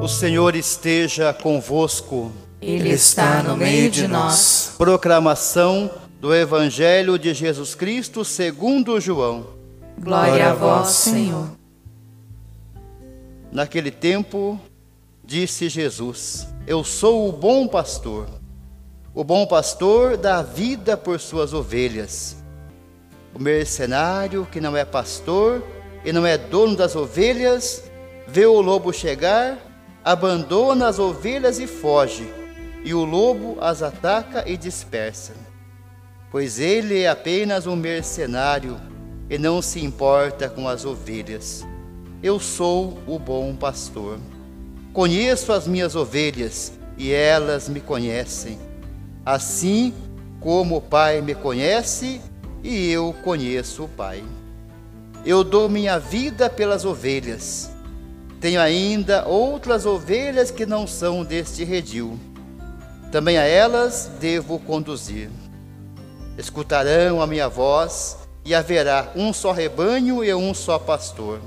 O Senhor esteja convosco. Ele está no meio de nós. Proclamação do Evangelho de Jesus Cristo segundo João. Glória a vós, Senhor. Naquele tempo, disse Jesus: Eu sou o bom pastor. O bom pastor dá vida por suas ovelhas. O mercenário, que não é pastor e não é dono das ovelhas, vê o lobo chegar, abandona as ovelhas e foge, e o lobo as ataca e dispersa. Pois ele é apenas um mercenário e não se importa com as ovelhas. Eu sou o bom pastor. Conheço as minhas ovelhas e elas me conhecem. Assim como o Pai me conhece e eu conheço o Pai. Eu dou minha vida pelas ovelhas. Tenho ainda outras ovelhas que não são deste redil. Também a elas devo conduzir. Escutarão a minha voz e haverá um só rebanho e um só pastor.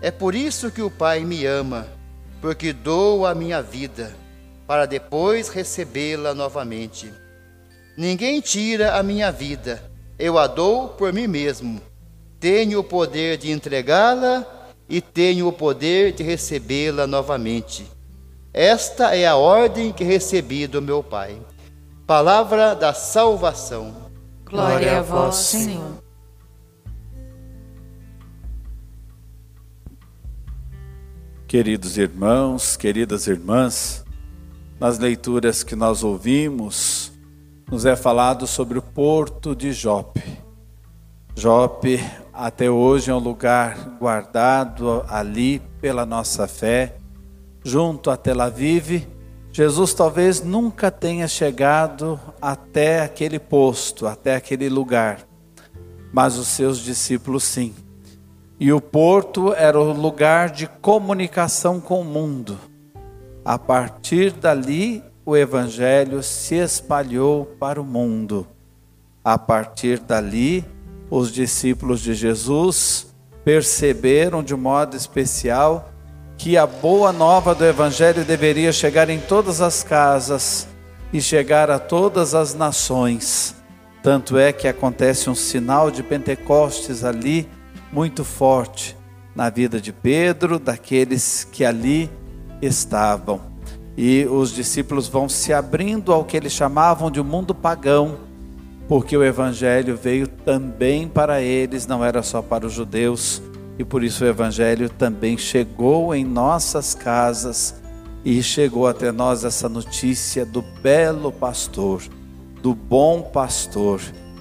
É por isso que o Pai me ama, porque dou a minha vida, para depois recebê-la novamente. Ninguém tira a minha vida, eu a dou por mim mesmo. Tenho o poder de entregá-la e tenho o poder de recebê-la novamente. Esta é a ordem que recebi do meu Pai. Palavra da salvação. Glória a vós, Senhor. Queridos irmãos, queridas irmãs, nas leituras que nós ouvimos, nos é falado sobre o porto de Jope. Jope, até hoje, é um lugar guardado ali pela nossa fé, junto a Tel Aviv. Jesus talvez nunca tenha chegado até aquele posto, até aquele lugar, mas os seus discípulos sim. E o porto era o lugar de comunicação com o mundo. A partir dali, o evangelho se espalhou para o mundo. A partir dali, os discípulos de Jesus perceberam de modo especial que a boa nova do evangelho deveria chegar em todas as casas e chegar a todas as nações. Tanto é que acontece um sinal de Pentecostes ali muito forte na vida de Pedro, daqueles que ali estavam e os discípulos vão se abrindo ao que eles chamavam de mundo pagão, porque o evangelho veio também para eles, não era só para os judeus, e por isso o evangelho também chegou em nossas casas e chegou até nós essa notícia do belo pastor, do bom pastor,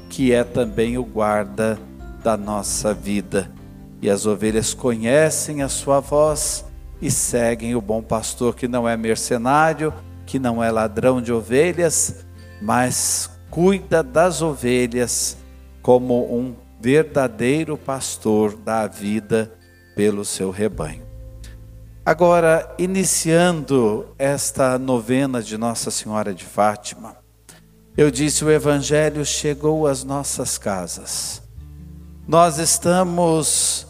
que é também o guarda da nossa vida. E as ovelhas conhecem a sua voz e seguem o bom pastor que não é mercenário, que não é ladrão de ovelhas, mas cuida das ovelhas como um verdadeiro pastor da vida pelo seu rebanho. Agora, iniciando esta novena de Nossa Senhora de Fátima, eu disse: o Evangelho chegou às nossas casas. Nós estamos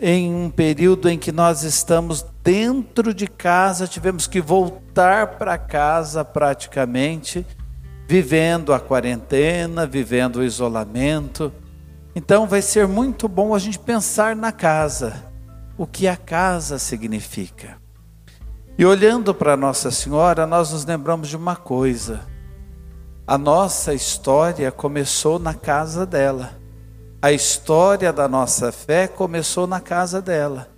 em um período em que nós estamos dentro de casa, tivemos que voltar para casa praticamente, vivendo a quarentena, vivendo o isolamento. Então vai ser muito bom a gente pensar na casa, o que a casa significa. E olhando para Nossa Senhora, nós nos lembramos de uma coisa. A nossa história começou na casa dela. A história da nossa fé começou na casa dela,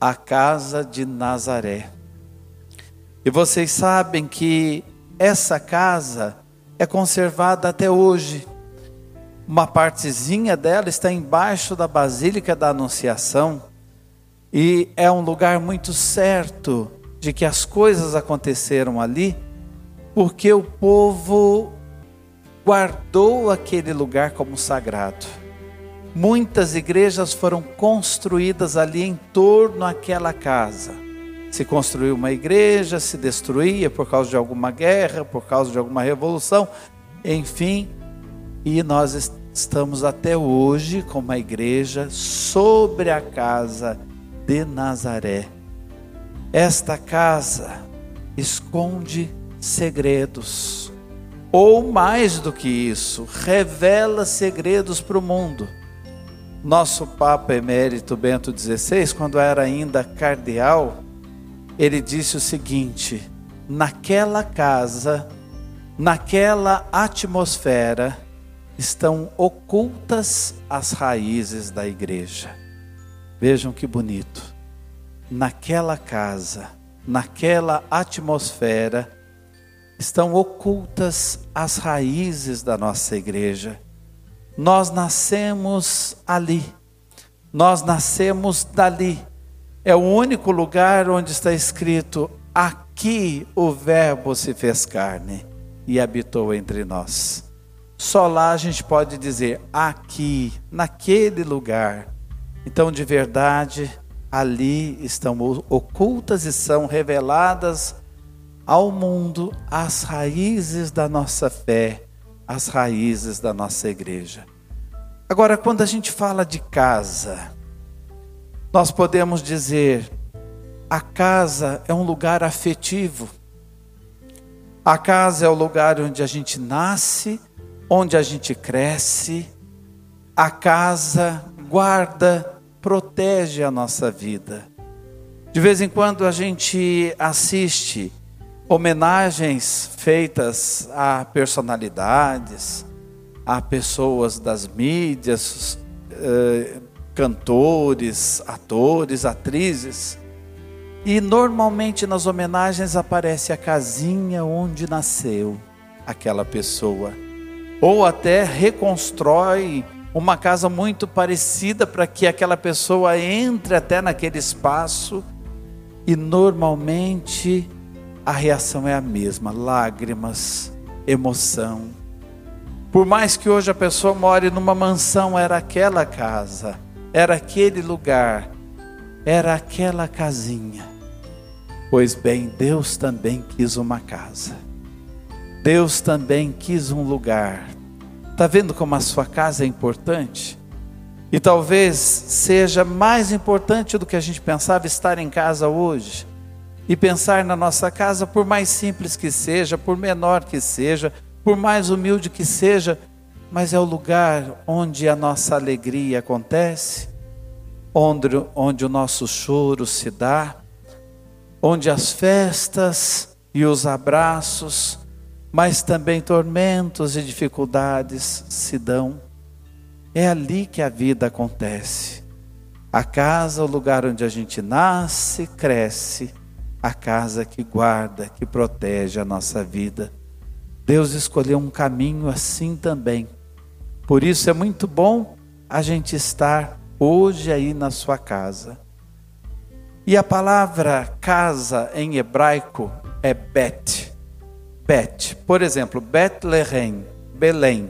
a casa de Nazaré. E vocês sabem que essa casa é conservada até hoje. Uma partezinha dela está embaixo da Basílica da Anunciação e é um lugar muito certo de que as coisas aconteceram ali, porque o povo guardou aquele lugar como sagrado. Muitas igrejas foram construídas ali em torno àquela casa. Se construiu uma igreja, se destruía por causa de alguma guerra, por causa de alguma revolução, enfim, e nós estamos até hoje com uma igreja sobre a casa de Nazaré. esta casa esconde segredos. Ou mais do que isso, revela segredos para o mundo. Nosso Papa Emérito Bento XVI, quando era ainda cardeal, ele disse o seguinte: naquela casa, naquela atmosfera, estão ocultas as raízes da igreja. Vejam que bonito. Naquela casa, naquela atmosfera, estão ocultas as raízes da nossa igreja. Nós nascemos ali, nós nascemos dali. É o único lugar onde está escrito: aqui o Verbo se fez carne e habitou entre nós. Só lá a gente pode dizer aqui, naquele lugar. Então, de verdade, ali estão ocultas e são reveladas ao mundo as raízes da nossa fé, as raízes da nossa igreja. Agora, quando a gente fala de casa, nós podemos dizer: a casa é um lugar afetivo. A casa é o lugar onde a gente nasce onde a gente cresce, a casa guarda, protege a nossa vida. De vez em quando a gente assiste homenagens feitas a personalidades, a pessoas das mídias, eh, cantores, atores, atrizes. E normalmente nas homenagens aparece a casinha onde nasceu aquela pessoa ou até reconstrói uma casa muito parecida para que aquela pessoa entre até naquele espaço e normalmente a reação é a mesma: lágrimas, emoção. Por mais que hoje a pessoa more numa mansão, era aquela casa, era aquele lugar, era aquela casinha. Pois bem, Deus também quis uma casa. Deus também quis um lugar. Está vendo como a sua casa é importante? E talvez seja mais importante do que a gente pensava estar em casa hoje. E pensar na nossa casa, por mais simples que seja, por menor que seja, por mais humilde que seja, mas é o lugar onde a nossa alegria acontece, onde, onde o nosso choro se dá, onde as festas e os abraços mas também tormentos e dificuldades se dão. É ali que a vida acontece. A casa, o lugar onde a gente nasce, cresce, a casa que guarda, que protege a nossa vida. Deus escolheu um caminho assim também. Por isso é muito bom a gente estar hoje aí na sua casa. E a palavra casa em hebraico é bet. Bet. Por exemplo, Bethlehem, Belém,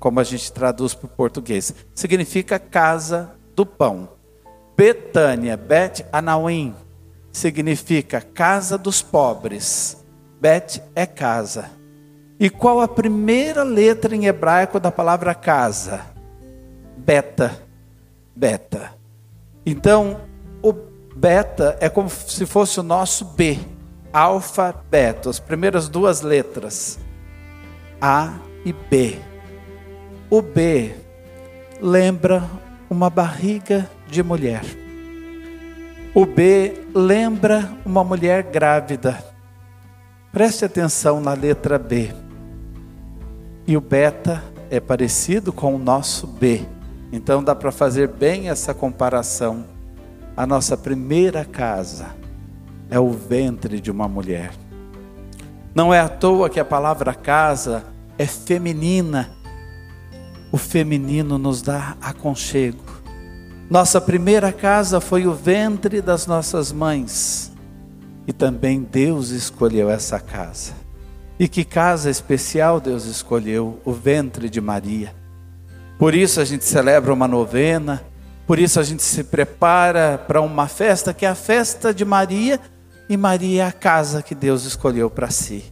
como a gente traduz para o português, significa casa do pão. Betânia, Bet Anawim, significa casa dos pobres. Bet é casa. E qual a primeira letra em hebraico da palavra casa? Beta. Beta. Então, o beta é como se fosse o nosso B alfabeto, as primeiras duas letras, A e B. O B lembra uma barriga de mulher. O B lembra uma mulher grávida. Preste atenção na letra B. E o beta é parecido com o nosso B. Então dá para fazer bem essa comparação. A nossa primeira casa é o ventre de uma mulher. Não é à toa que a palavra casa é feminina. O feminino nos dá aconchego. Nossa primeira casa foi o ventre das nossas mães. E também Deus escolheu essa casa. E que casa especial Deus escolheu? O ventre de Maria. Por isso a gente celebra uma novena, por isso a gente se prepara para uma festa que é a festa de Maria e Maria é a casa que Deus escolheu para si.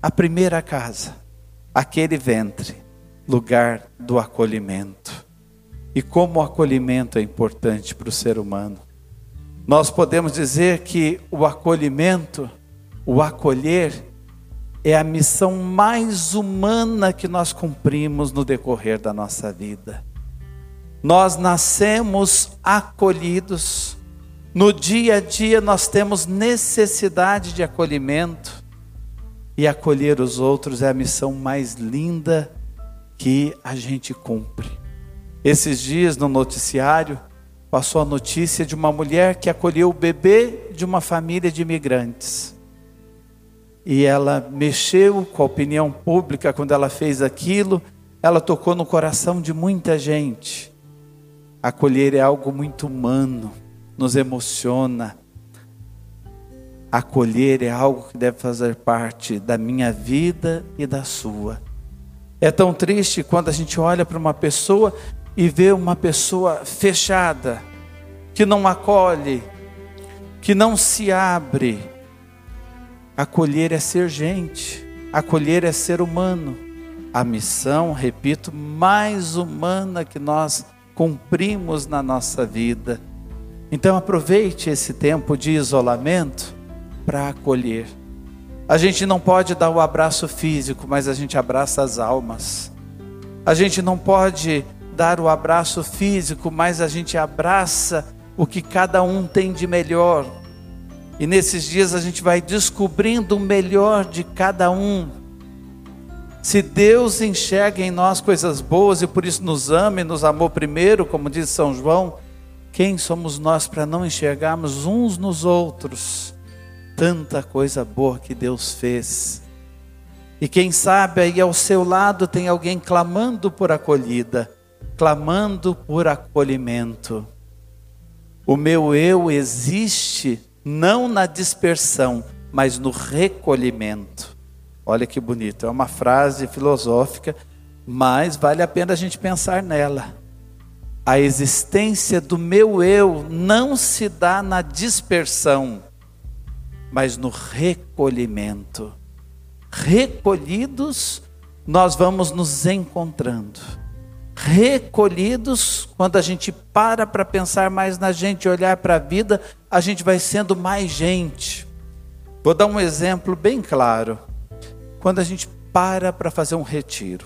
A primeira casa, aquele ventre, lugar do acolhimento. E como o acolhimento é importante para o ser humano. Nós podemos dizer que o acolhimento, o acolher, é a missão mais humana que nós cumprimos no decorrer da nossa vida. Nós nascemos acolhidos, no dia a dia nós temos necessidade de acolhimento, e acolher os outros é a missão mais linda que a gente cumpre. Esses dias no noticiário passou a notícia de uma mulher que acolheu o bebê de uma família de imigrantes. E ela mexeu com a opinião pública quando ela fez aquilo, ela tocou no coração de muita gente. Acolher é algo muito humano, nos emociona. Acolher é algo que deve fazer parte da minha vida e da sua. É tão triste quando a gente olha para uma pessoa e vê uma pessoa fechada, que não acolhe, que não se abre. Acolher é ser gente, acolher é ser humano. A missão, repito, mais humana que nós cumprimos na nossa vida. Então aproveite esse tempo de isolamento para acolher. A gente não pode dar o abraço físico, mas a gente abraça as almas. A gente não pode dar o abraço físico, mas a gente abraça o que cada um tem de melhor. E nesses dias a gente vai descobrindo o melhor de cada um. Se Deus enxerga em nós coisas boas e por isso nos ama e nos amou primeiro, como diz São João, quem somos nós para não enxergarmos uns nos outros? tanta coisa boa que Deus fez. E quem sabe aí ao seu lado tem alguém clamando por acolhida, clamando por acolhimento. O meu eu existe não na dispersão, mas no recolhimento. Olha que bonito, é uma frase filosófica, mas vale a pena a gente pensar nela. A existência do meu eu não se dá na dispersão, mas no recolhimento. Recolhidos, nós vamos nos encontrando. Recolhidos, quando a gente para para pensar mais na gente, olhar para a vida, a gente vai sendo mais gente. Vou dar um exemplo bem claro. Quando a gente para para fazer um retiro,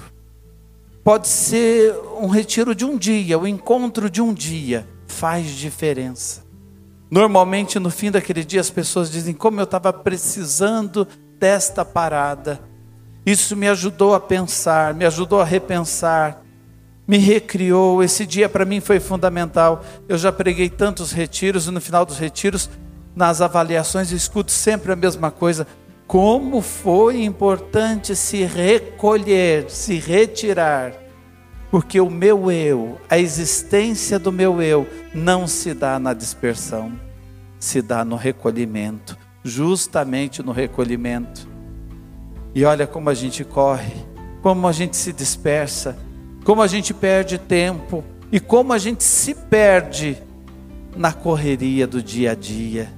pode ser um retiro de um dia, o encontro de um dia, faz diferença. Normalmente no fim daquele dia as pessoas dizem: Como eu estava precisando desta parada. Isso me ajudou a pensar, me ajudou a repensar, me recriou. Esse dia para mim foi fundamental. Eu já preguei tantos retiros e no final dos retiros, nas avaliações, eu escuto sempre a mesma coisa. Como foi importante se recolher, se retirar porque o meu eu, a existência do meu eu, não se dá na dispersão, se dá no recolhimento, justamente no recolhimento. E olha como a gente corre, como a gente se dispersa, como a gente perde tempo e como a gente se perde na correria do dia a dia.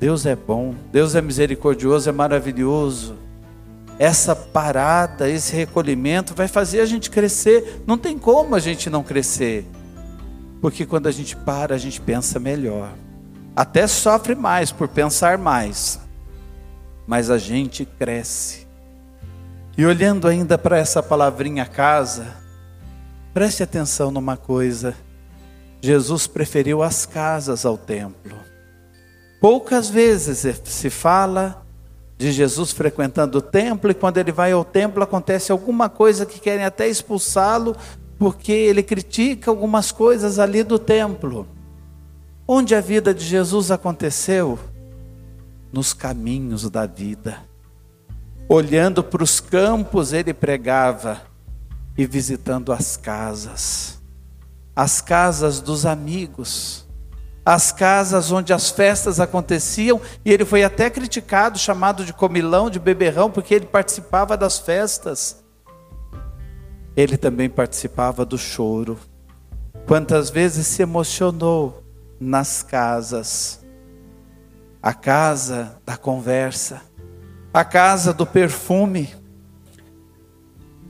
Deus é bom, Deus é misericordioso, é maravilhoso essa parada, esse recolhimento vai fazer a gente crescer. Não tem como a gente não crescer. Porque quando a gente para, a gente pensa melhor. Até sofre mais por pensar mais. Mas a gente cresce. E olhando ainda para essa palavrinha casa, preste atenção numa coisa. Jesus preferiu as casas ao templo. Poucas vezes se fala de Jesus frequentando o templo, e quando ele vai ao templo acontece alguma coisa que querem até expulsá-lo, porque ele critica algumas coisas ali do templo. Onde a vida de Jesus aconteceu? Nos caminhos da vida. Olhando para os campos, ele pregava e visitando as casas, as casas dos amigos as casas onde as festas aconteciam, e ele foi até criticado, chamado de comilão, de beberrão, porque ele participava das festas. Ele também participava do choro. Quantas vezes se emocionou nas casas? A casa da conversa, a casa do perfume.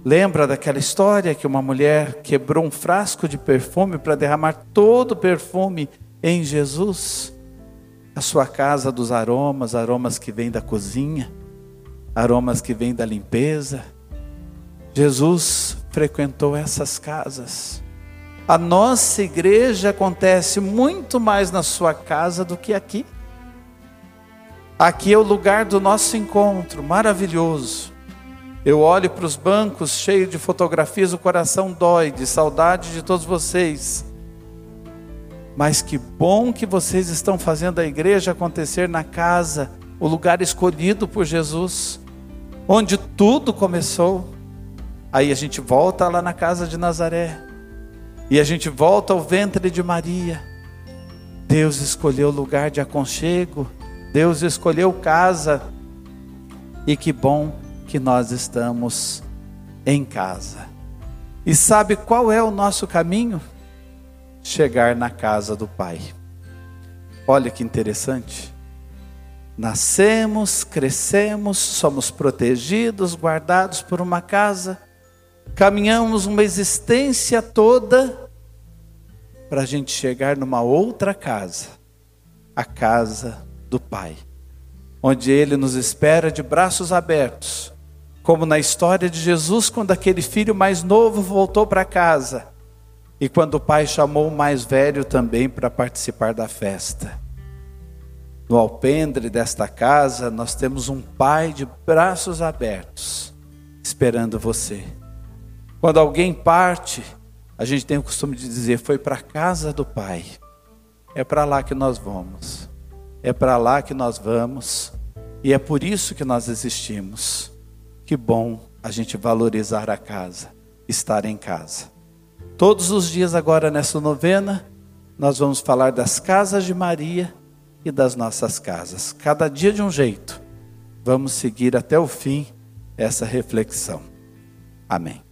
Lembra daquela história que uma mulher quebrou um frasco de perfume para derramar todo o perfume em Jesus. a sua casa dos aromas, aromas que vêm da cozinha, aromas que vêm da limpeza. Jesus frequentou essas casas. A nossa igreja acontece muito mais na sua casa do que aqui. Aqui é o lugar do nosso encontro, maravilhoso. Eu olho para os bancos cheios de fotografias, o coração dói de saudade de todos vocês. Mas que bom que vocês estão fazendo a igreja acontecer na casa, o lugar escolhido por Jesus, onde tudo começou. Aí a gente volta lá na casa de Nazaré, e a gente volta ao ventre de Maria. Deus escolheu lugar de aconchego, Deus escolheu casa, e que bom que nós estamos em casa. E sabe qual é o nosso caminho? Chegar na casa do Pai. Olha que interessante. Nascemos, crescemos, somos protegidos, guardados por uma casa, caminhamos uma existência toda para a gente chegar numa outra casa, a casa do Pai, onde Ele nos espera de braços abertos como na história de Jesus, quando aquele filho mais novo voltou para casa e quando o pai chamou o mais velho também para participar da festa. No alpendre desta casa, nós temos um pai de braços abertos, esperando você. Quando alguém parte, a gente tem o costume de dizer: foi para a casa do pai. É para lá que nós vamos. É para lá que nós vamos. E é por isso que nós existimos que bom a gente valorizar a casa, estar em casa. Todos os dias agora nessa novena, nós vamos falar das casas de Maria e das nossas casas. Cada dia de um jeito. Vamos seguir até o fim essa reflexão. Amém.